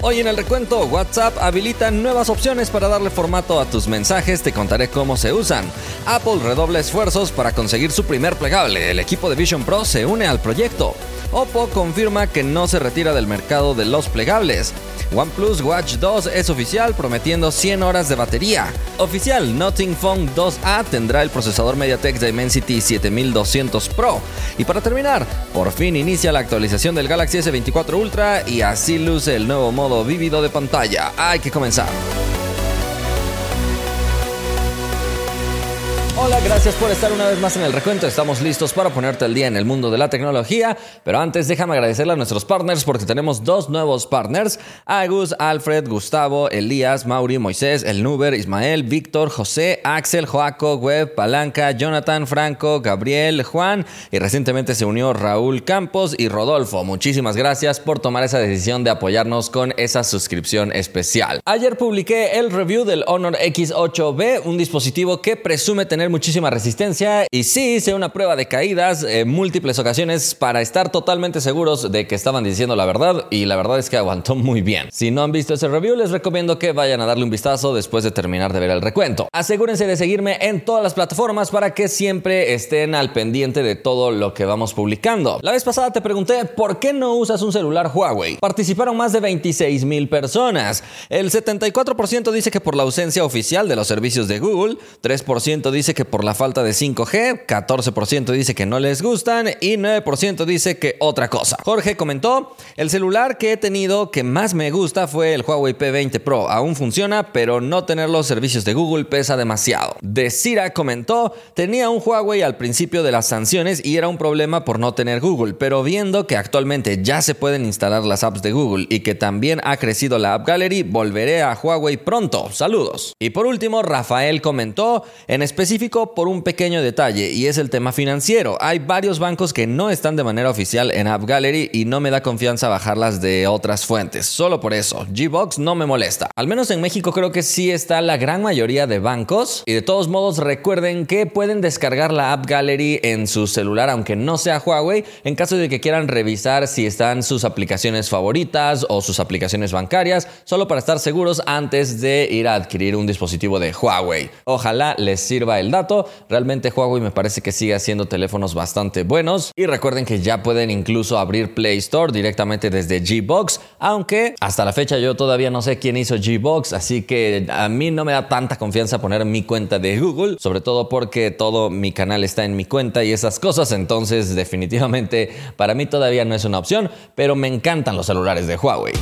Hoy en el recuento, WhatsApp habilita nuevas opciones para darle formato a tus mensajes, te contaré cómo se usan. Apple redobla esfuerzos para conseguir su primer plegable, el equipo de Vision Pro se une al proyecto. Oppo confirma que no se retira del mercado de los plegables. OnePlus Watch 2 es oficial prometiendo 100 horas de batería. Oficial, Nothing Phone 2A tendrá el procesador MediaTek Dimensity 7200 Pro. Y para terminar, por fin inicia la actualización del Galaxy S24 Ultra y así luce el nuevo modo vívido de pantalla. Hay que comenzar. Hola, gracias por estar una vez más en el recuento. Estamos listos para ponerte al día en el mundo de la tecnología. Pero antes, déjame agradecerle a nuestros partners porque tenemos dos nuevos partners: Agus, Alfred, Gustavo, Elías, Mauri, Moisés, El Nuber, Ismael, Víctor, José, Axel, Joaco, Web, Palanca, Jonathan, Franco, Gabriel, Juan y recientemente se unió Raúl Campos y Rodolfo. Muchísimas gracias por tomar esa decisión de apoyarnos con esa suscripción especial. Ayer publiqué el review del Honor X8B, un dispositivo que presume tener muchísima resistencia y sí hice una prueba de caídas en múltiples ocasiones para estar totalmente seguros de que estaban diciendo la verdad y la verdad es que aguantó muy bien. Si no han visto ese review les recomiendo que vayan a darle un vistazo después de terminar de ver el recuento. Asegúrense de seguirme en todas las plataformas para que siempre estén al pendiente de todo lo que vamos publicando. La vez pasada te pregunté por qué no usas un celular Huawei. Participaron más de 26 mil personas. El 74% dice que por la ausencia oficial de los servicios de Google, 3% dice que por la falta de 5G, 14% dice que no les gustan y 9% dice que otra cosa. Jorge comentó, el celular que he tenido que más me gusta fue el Huawei P20 Pro. Aún funciona, pero no tener los servicios de Google pesa demasiado. Desira comentó, tenía un Huawei al principio de las sanciones y era un problema por no tener Google, pero viendo que actualmente ya se pueden instalar las apps de Google y que también ha crecido la App Gallery, volveré a Huawei pronto. Saludos. Y por último, Rafael comentó, en específico por un pequeño detalle y es el tema financiero. Hay varios bancos que no están de manera oficial en App Gallery y no me da confianza bajarlas de otras fuentes. Solo por eso, Gbox no me molesta. Al menos en México creo que sí está la gran mayoría de bancos y de todos modos recuerden que pueden descargar la App Gallery en su celular aunque no sea Huawei en caso de que quieran revisar si están sus aplicaciones favoritas o sus aplicaciones bancarias solo para estar seguros antes de ir a adquirir un dispositivo de Huawei. Ojalá les sirva el dato Realmente Huawei me parece que sigue haciendo teléfonos bastante buenos. Y recuerden que ya pueden incluso abrir Play Store directamente desde Gbox. Aunque hasta la fecha yo todavía no sé quién hizo Gbox. Así que a mí no me da tanta confianza poner mi cuenta de Google. Sobre todo porque todo mi canal está en mi cuenta y esas cosas. Entonces definitivamente para mí todavía no es una opción. Pero me encantan los celulares de Huawei.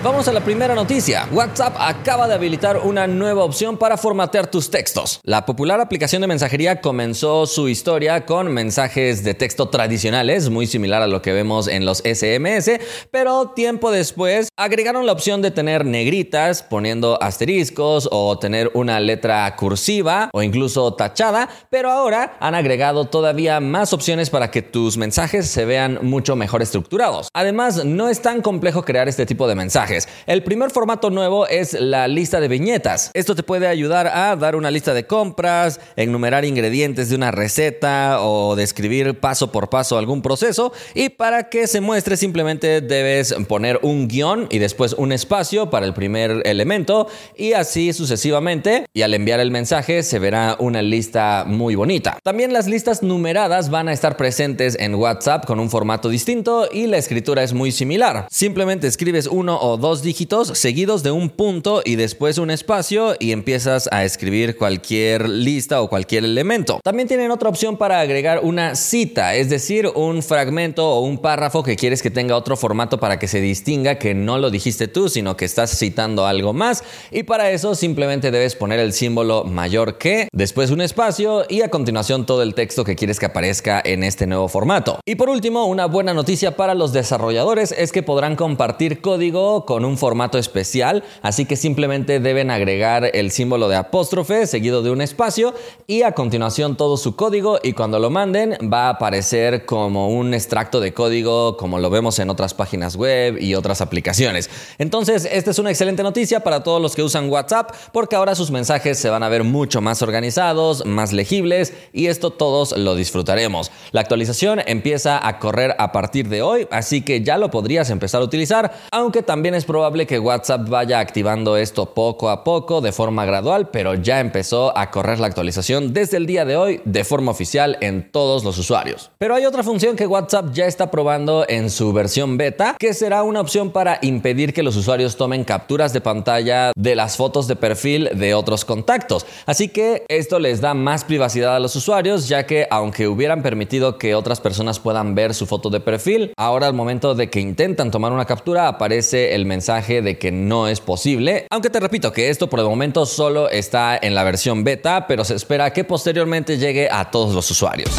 Vamos a la primera noticia. WhatsApp acaba de habilitar una nueva opción para formatear tus textos. La popular aplicación de mensajería comenzó su historia con mensajes de texto tradicionales, muy similar a lo que vemos en los SMS, pero tiempo después agregaron la opción de tener negritas poniendo asteriscos o tener una letra cursiva o incluso tachada, pero ahora han agregado todavía más opciones para que tus mensajes se vean mucho mejor estructurados. Además, no es tan complejo crear este tipo de mensajes el primer formato nuevo es la lista de viñetas. Esto te puede ayudar a dar una lista de compras, enumerar ingredientes de una receta o describir paso por paso algún proceso. Y para que se muestre simplemente debes poner un guion y después un espacio para el primer elemento y así sucesivamente. Y al enviar el mensaje se verá una lista muy bonita. También las listas numeradas van a estar presentes en WhatsApp con un formato distinto y la escritura es muy similar. Simplemente escribes uno o dos dígitos seguidos de un punto y después un espacio y empiezas a escribir cualquier lista o cualquier elemento. También tienen otra opción para agregar una cita, es decir, un fragmento o un párrafo que quieres que tenga otro formato para que se distinga que no lo dijiste tú, sino que estás citando algo más. Y para eso simplemente debes poner el símbolo mayor que, después un espacio y a continuación todo el texto que quieres que aparezca en este nuevo formato. Y por último, una buena noticia para los desarrolladores es que podrán compartir código con un formato especial, así que simplemente deben agregar el símbolo de apóstrofe seguido de un espacio y a continuación todo su código y cuando lo manden va a aparecer como un extracto de código como lo vemos en otras páginas web y otras aplicaciones. Entonces, esta es una excelente noticia para todos los que usan WhatsApp porque ahora sus mensajes se van a ver mucho más organizados, más legibles y esto todos lo disfrutaremos. La actualización empieza a correr a partir de hoy, así que ya lo podrías empezar a utilizar, aunque también es probable que WhatsApp vaya activando esto poco a poco de forma gradual, pero ya empezó a correr la actualización desde el día de hoy de forma oficial en todos los usuarios. Pero hay otra función que WhatsApp ya está probando en su versión beta, que será una opción para impedir que los usuarios tomen capturas de pantalla de las fotos de perfil de otros contactos. Así que esto les da más privacidad a los usuarios, ya que aunque hubieran permitido que otras personas puedan ver su foto de perfil, ahora al momento de que intentan tomar una captura aparece el mensaje de que no es posible. Aunque te repito que esto por el momento solo está en la versión beta, pero se espera que posteriormente llegue a todos los usuarios.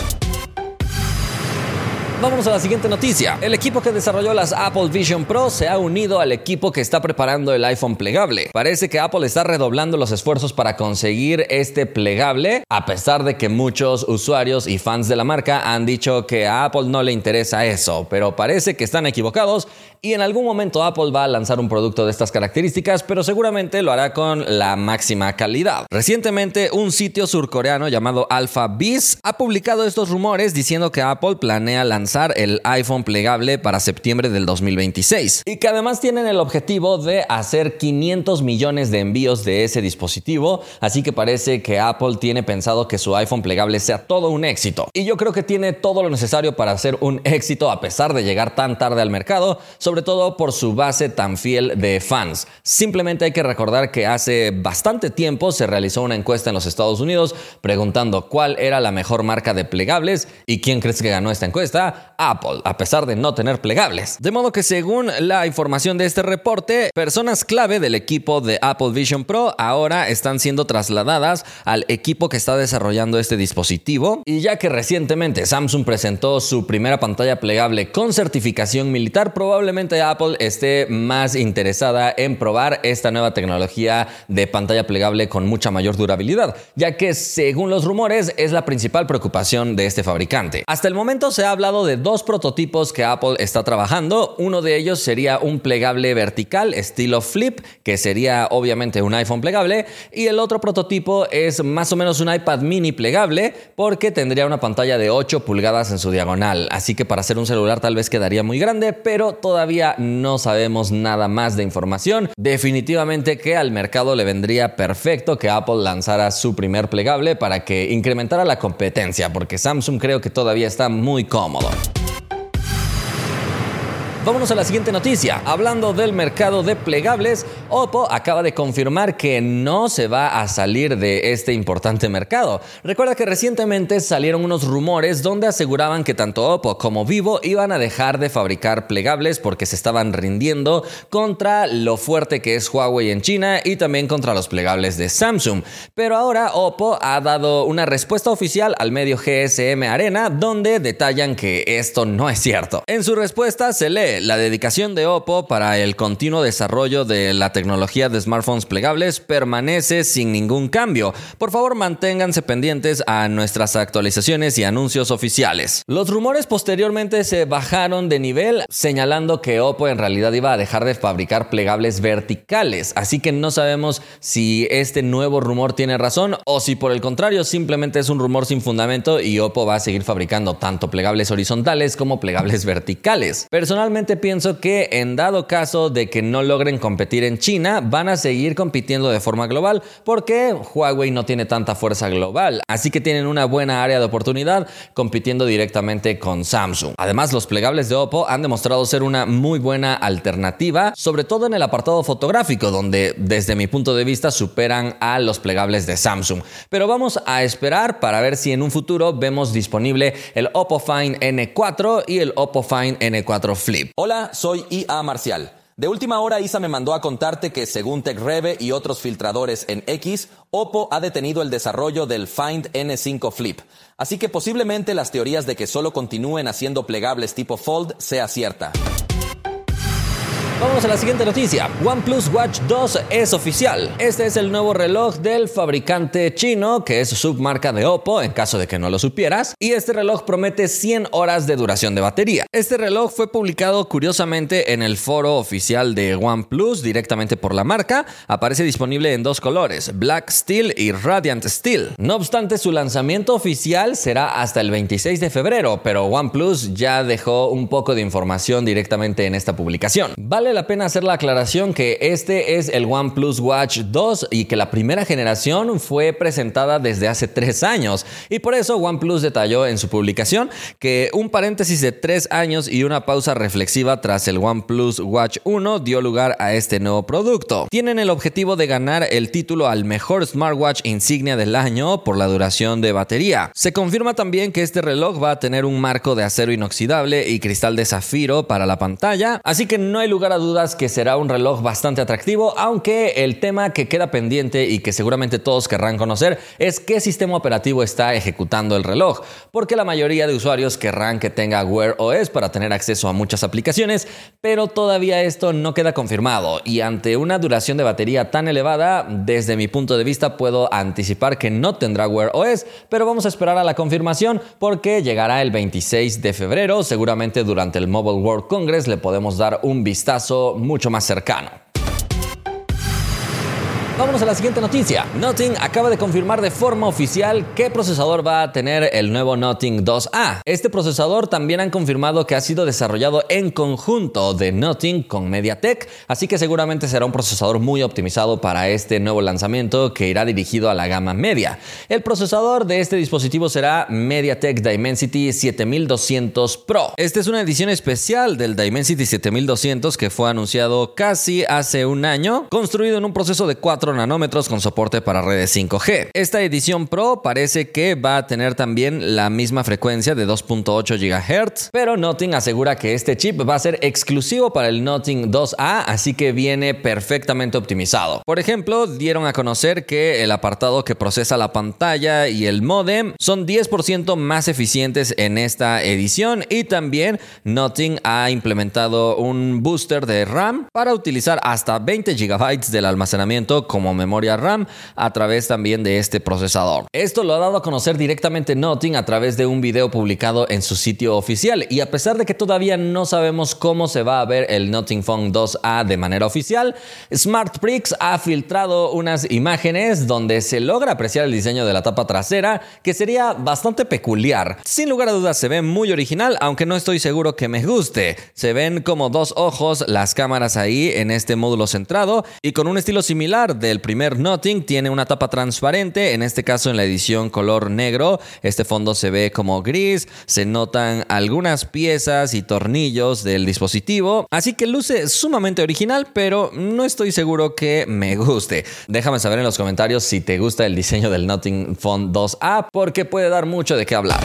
Vámonos a la siguiente noticia. El equipo que desarrolló las Apple Vision Pro se ha unido al equipo que está preparando el iPhone plegable. Parece que Apple está redoblando los esfuerzos para conseguir este plegable, a pesar de que muchos usuarios y fans de la marca han dicho que a Apple no le interesa eso, pero parece que están equivocados y en algún momento Apple va a lanzar un producto de estas características, pero seguramente lo hará con la máxima calidad. Recientemente, un sitio surcoreano llamado AlphaBiz ha publicado estos rumores diciendo que Apple planea lanzar el iPhone plegable para septiembre del 2026 y que además tienen el objetivo de hacer 500 millones de envíos de ese dispositivo, así que parece que Apple tiene pensado que su iPhone plegable sea todo un éxito. Y yo creo que tiene todo lo necesario para hacer un éxito a pesar de llegar tan tarde al mercado, sobre todo por su base tan fiel de fans. Simplemente hay que recordar que hace bastante tiempo se realizó una encuesta en los Estados Unidos preguntando cuál era la mejor marca de plegables y quién crees que ganó esta encuesta. Apple, a pesar de no tener plegables. De modo que según la información de este reporte, personas clave del equipo de Apple Vision Pro ahora están siendo trasladadas al equipo que está desarrollando este dispositivo. Y ya que recientemente Samsung presentó su primera pantalla plegable con certificación militar, probablemente Apple esté más interesada en probar esta nueva tecnología de pantalla plegable con mucha mayor durabilidad, ya que según los rumores es la principal preocupación de este fabricante. Hasta el momento se ha hablado de dos prototipos que Apple está trabajando. Uno de ellos sería un plegable vertical estilo flip, que sería obviamente un iPhone plegable. Y el otro prototipo es más o menos un iPad mini plegable, porque tendría una pantalla de 8 pulgadas en su diagonal. Así que para hacer un celular tal vez quedaría muy grande, pero todavía no sabemos nada más de información. Definitivamente que al mercado le vendría perfecto que Apple lanzara su primer plegable para que incrementara la competencia, porque Samsung creo que todavía está muy cómodo. Vámonos a la siguiente noticia. Hablando del mercado de plegables, Oppo acaba de confirmar que no se va a salir de este importante mercado. Recuerda que recientemente salieron unos rumores donde aseguraban que tanto Oppo como Vivo iban a dejar de fabricar plegables porque se estaban rindiendo contra lo fuerte que es Huawei en China y también contra los plegables de Samsung. Pero ahora Oppo ha dado una respuesta oficial al medio GSM Arena donde detallan que esto no es cierto. En su respuesta se lee la dedicación de Oppo para el continuo desarrollo de la tecnología de smartphones plegables permanece sin ningún cambio. Por favor, manténganse pendientes a nuestras actualizaciones y anuncios oficiales. Los rumores posteriormente se bajaron de nivel, señalando que Oppo en realidad iba a dejar de fabricar plegables verticales, así que no sabemos si este nuevo rumor tiene razón o si por el contrario simplemente es un rumor sin fundamento y Oppo va a seguir fabricando tanto plegables horizontales como plegables verticales. Personalmente pienso que en dado caso de que no logren competir en China, van a seguir compitiendo de forma global porque Huawei no tiene tanta fuerza global, así que tienen una buena área de oportunidad compitiendo directamente con Samsung. Además, los plegables de Oppo han demostrado ser una muy buena alternativa, sobre todo en el apartado fotográfico, donde desde mi punto de vista superan a los plegables de Samsung. Pero vamos a esperar para ver si en un futuro vemos disponible el Oppo Find N4 y el Oppo Find N4 Flip. Hola, soy IA Marcial. De última hora, Isa me mandó a contarte que según TechReve y otros filtradores en X, Oppo ha detenido el desarrollo del Find N5 Flip. Así que posiblemente las teorías de que solo continúen haciendo plegables tipo Fold sea cierta. Vamos a la siguiente noticia. OnePlus Watch 2 es oficial. Este es el nuevo reloj del fabricante chino, que es submarca de Oppo, en caso de que no lo supieras. Y este reloj promete 100 horas de duración de batería. Este reloj fue publicado curiosamente en el foro oficial de OnePlus, directamente por la marca. Aparece disponible en dos colores, Black Steel y Radiant Steel. No obstante, su lanzamiento oficial será hasta el 26 de febrero, pero OnePlus ya dejó un poco de información directamente en esta publicación. Vale la pena hacer la aclaración que este es el OnePlus Watch 2 y que la primera generación fue presentada desde hace tres años. Y por eso OnePlus detalló en su publicación que un paréntesis de tres años y una pausa reflexiva tras el OnePlus Watch 1 dio lugar a este nuevo producto. Tienen el objetivo de ganar el título al mejor smartwatch insignia del año por la duración de batería. Se confirma también que este reloj va a tener un marco de acero inoxidable y cristal de zafiro para la pantalla, así que no hay lugar a dudas que será un reloj bastante atractivo, aunque el tema que queda pendiente y que seguramente todos querrán conocer es qué sistema operativo está ejecutando el reloj, porque la mayoría de usuarios querrán que tenga Wear OS para tener acceso a muchas aplicaciones, pero todavía esto no queda confirmado y ante una duración de batería tan elevada, desde mi punto de vista puedo anticipar que no tendrá Wear OS, pero vamos a esperar a la confirmación porque llegará el 26 de febrero, seguramente durante el Mobile World Congress le podemos dar un vistazo mucho más cercano. Vámonos a la siguiente noticia. Nothing acaba de confirmar de forma oficial qué procesador va a tener el nuevo Nothing 2A. Este procesador también han confirmado que ha sido desarrollado en conjunto de Nothing con MediaTek, así que seguramente será un procesador muy optimizado para este nuevo lanzamiento que irá dirigido a la gama media. El procesador de este dispositivo será MediaTek Dimensity 7200 Pro. Esta es una edición especial del Dimensity 7200 que fue anunciado casi hace un año, construido en un proceso de 4 nanómetros con soporte para redes 5G. Esta edición Pro parece que va a tener también la misma frecuencia de 2.8 GHz, pero Nothing asegura que este chip va a ser exclusivo para el Nothing 2A, así que viene perfectamente optimizado. Por ejemplo, dieron a conocer que el apartado que procesa la pantalla y el modem son 10% más eficientes en esta edición y también Nothing ha implementado un booster de RAM para utilizar hasta 20 GB del almacenamiento como memoria RAM a través también de este procesador. Esto lo ha dado a conocer directamente Nothing a través de un video publicado en su sitio oficial y a pesar de que todavía no sabemos cómo se va a ver el Nothing Phone 2A de manera oficial, SmartPrix ha filtrado unas imágenes donde se logra apreciar el diseño de la tapa trasera que sería bastante peculiar. Sin lugar a dudas se ve muy original, aunque no estoy seguro que me guste. Se ven como dos ojos las cámaras ahí en este módulo centrado y con un estilo similar del primer Nothing tiene una tapa transparente, en este caso en la edición color negro. Este fondo se ve como gris, se notan algunas piezas y tornillos del dispositivo, así que luce sumamente original, pero no estoy seguro que me guste. Déjame saber en los comentarios si te gusta el diseño del Nothing Phone 2A, porque puede dar mucho de qué hablar.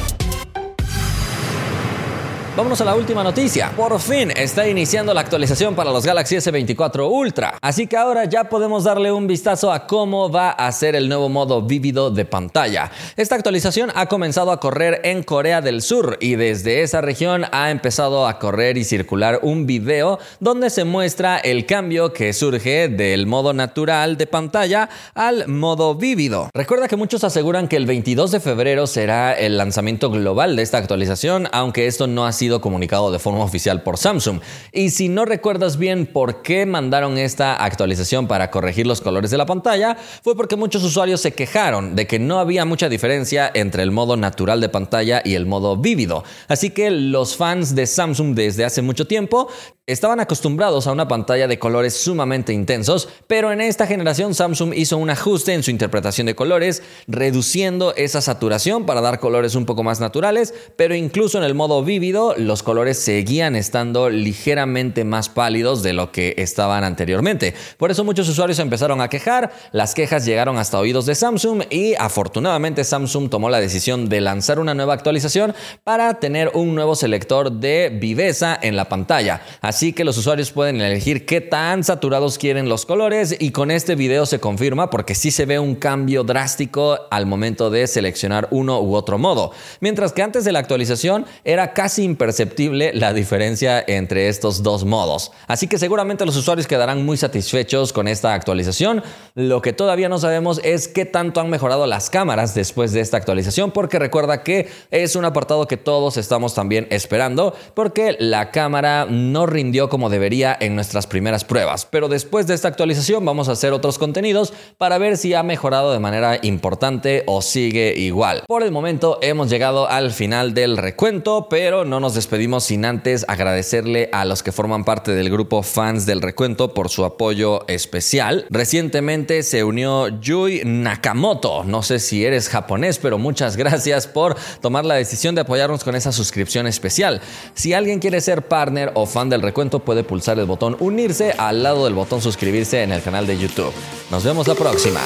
Vámonos a la última noticia. Por fin está iniciando la actualización para los Galaxy S24 Ultra. Así que ahora ya podemos darle un vistazo a cómo va a ser el nuevo modo vívido de pantalla. Esta actualización ha comenzado a correr en Corea del Sur y desde esa región ha empezado a correr y circular un video donde se muestra el cambio que surge del modo natural de pantalla al modo vívido. Recuerda que muchos aseguran que el 22 de febrero será el lanzamiento global de esta actualización, aunque esto no ha sido comunicado de forma oficial por Samsung. Y si no recuerdas bien por qué mandaron esta actualización para corregir los colores de la pantalla, fue porque muchos usuarios se quejaron de que no había mucha diferencia entre el modo natural de pantalla y el modo vívido. Así que los fans de Samsung desde hace mucho tiempo Estaban acostumbrados a una pantalla de colores sumamente intensos, pero en esta generación Samsung hizo un ajuste en su interpretación de colores, reduciendo esa saturación para dar colores un poco más naturales, pero incluso en el modo vívido los colores seguían estando ligeramente más pálidos de lo que estaban anteriormente. Por eso muchos usuarios empezaron a quejar, las quejas llegaron hasta oídos de Samsung y afortunadamente Samsung tomó la decisión de lanzar una nueva actualización para tener un nuevo selector de viveza en la pantalla. Así que los usuarios pueden elegir qué tan saturados quieren los colores y con este video se confirma porque sí se ve un cambio drástico al momento de seleccionar uno u otro modo. Mientras que antes de la actualización era casi imperceptible perceptible la diferencia entre estos dos modos. Así que seguramente los usuarios quedarán muy satisfechos con esta actualización. Lo que todavía no sabemos es qué tanto han mejorado las cámaras después de esta actualización, porque recuerda que es un apartado que todos estamos también esperando, porque la cámara no rindió como debería en nuestras primeras pruebas. Pero después de esta actualización vamos a hacer otros contenidos para ver si ha mejorado de manera importante o sigue igual. Por el momento hemos llegado al final del recuento, pero no despedimos sin antes agradecerle a los que forman parte del grupo fans del recuento por su apoyo especial. Recientemente se unió Yui Nakamoto. No sé si eres japonés, pero muchas gracias por tomar la decisión de apoyarnos con esa suscripción especial. Si alguien quiere ser partner o fan del recuento, puede pulsar el botón unirse al lado del botón suscribirse en el canal de YouTube. Nos vemos la próxima.